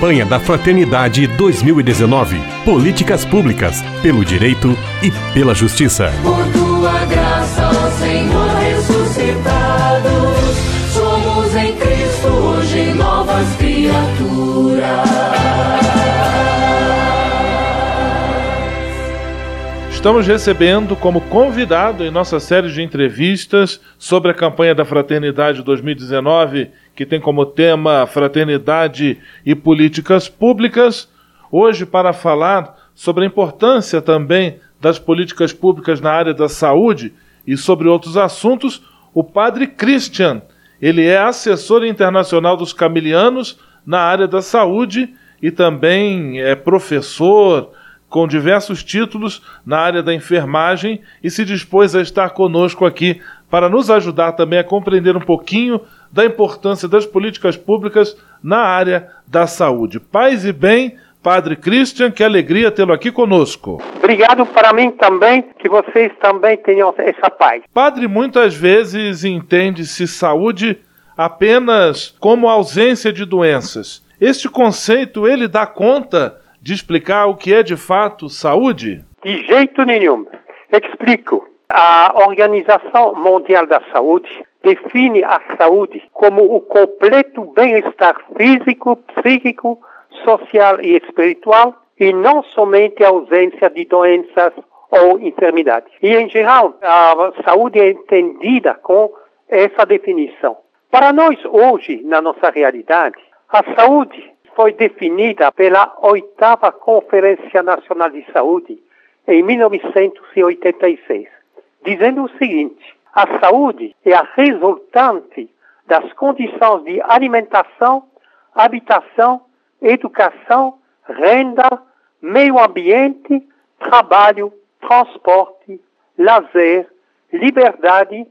Campanha da Fraternidade 2019. Políticas públicas pelo direito e pela justiça. Por tua graça, ó Senhor ressuscitado, somos em Cristo hoje novas criaturas. Estamos recebendo como convidado em nossa série de entrevistas sobre a campanha da Fraternidade 2019, que tem como tema Fraternidade e Políticas Públicas, hoje para falar sobre a importância também das políticas públicas na área da saúde e sobre outros assuntos, o Padre Christian. Ele é assessor internacional dos camilianos na área da saúde e também é professor com diversos títulos na área da enfermagem e se dispôs a estar conosco aqui para nos ajudar também a compreender um pouquinho da importância das políticas públicas na área da saúde. Paz e bem, Padre Christian, que alegria tê-lo aqui conosco. Obrigado para mim também, que vocês também tenham essa paz. Padre, muitas vezes entende-se saúde apenas como ausência de doenças. Este conceito, ele dá conta de explicar o que é de fato saúde? De jeito nenhum. Explico. A Organização Mundial da Saúde define a saúde como o completo bem-estar físico, psíquico, social e espiritual e não somente a ausência de doenças ou enfermidades. E, em geral, a saúde é entendida com essa definição. Para nós, hoje, na nossa realidade, a saúde foi definida pela oitava Conferência Nacional de Saúde em 1986, dizendo o seguinte: a saúde é a resultante das condições de alimentação, habitação, educação, renda, meio ambiente, trabalho, transporte, lazer, liberdade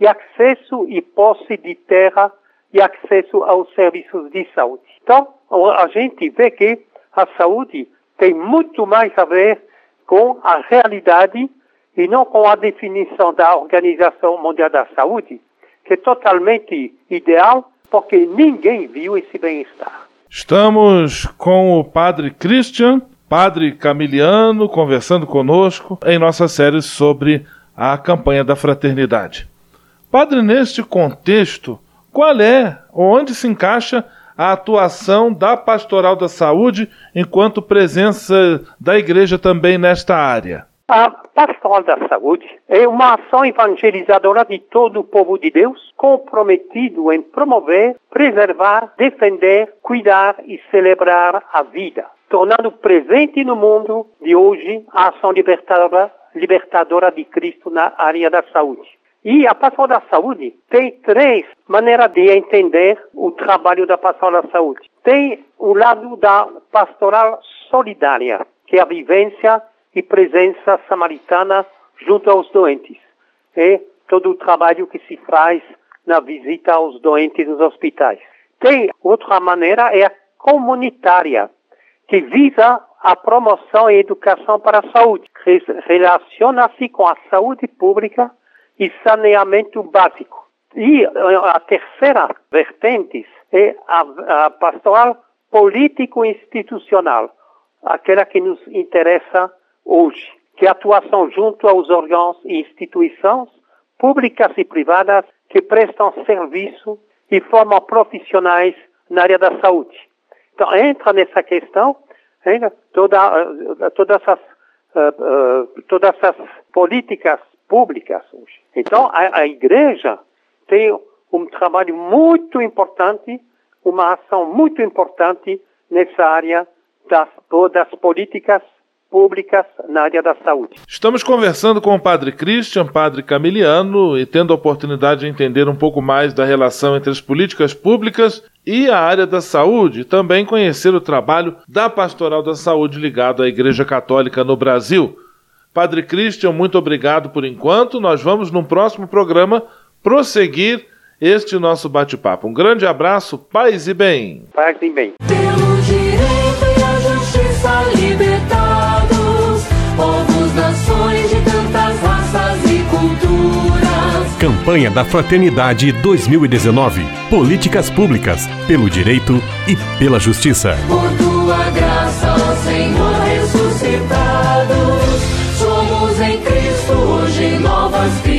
e acesso e posse de terra e acesso aos serviços de saúde. Então, a gente vê que a saúde tem muito mais a ver com a realidade e não com a definição da Organização Mundial da Saúde, que é totalmente ideal, porque ninguém viu esse bem-estar. Estamos com o Padre Christian, Padre Camiliano, conversando conosco em nossa série sobre a campanha da fraternidade. Padre, neste contexto, qual é, onde se encaixa a atuação da Pastoral da Saúde enquanto presença da Igreja também nesta área? A Pastoral da Saúde é uma ação evangelizadora de todo o povo de Deus, comprometido em promover, preservar, defender, cuidar e celebrar a vida, tornando presente no mundo de hoje a ação libertadora, libertadora de Cristo na área da saúde. E a Pastoral da Saúde tem três maneiras de entender o trabalho da Pastoral da Saúde. Tem o lado da pastoral solidária, que é a vivência e presença samaritana junto aos doentes. É todo o trabalho que se faz na visita aos doentes nos hospitais. Tem outra maneira, é a comunitária, que visa a promoção e educação para a saúde. Relaciona-se com a saúde pública e saneamento básico. E eh, a terceira vertente é a, a pastoral político-institucional, aquela que nos interessa hoje, que é a atuação junto aos órgãos e instituições públicas e privadas que prestam serviço e formam profissionais na área da saúde. Então, entra nessa questão toda, eh, todas, as, uh, uh, todas as políticas públicas. Então, a, a igreja tem um trabalho muito importante, uma ação muito importante nessa área das, das políticas públicas na área da saúde. Estamos conversando com o Padre Christian, Padre Camiliano, e tendo a oportunidade de entender um pouco mais da relação entre as políticas públicas e a área da saúde, também conhecer o trabalho da Pastoral da Saúde ligado à Igreja Católica no Brasil. Padre Christian, muito obrigado por enquanto. Nós vamos, num próximo programa, prosseguir este nosso bate-papo. Um grande abraço, paz e bem. Paz e bem. Pelo direito e a justiça libertados, povos, nações de tantas raças e culturas. Campanha da Fraternidade 2019. Políticas públicas pelo direito e pela justiça. Por tua graça, ó Senhor.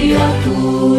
criatura.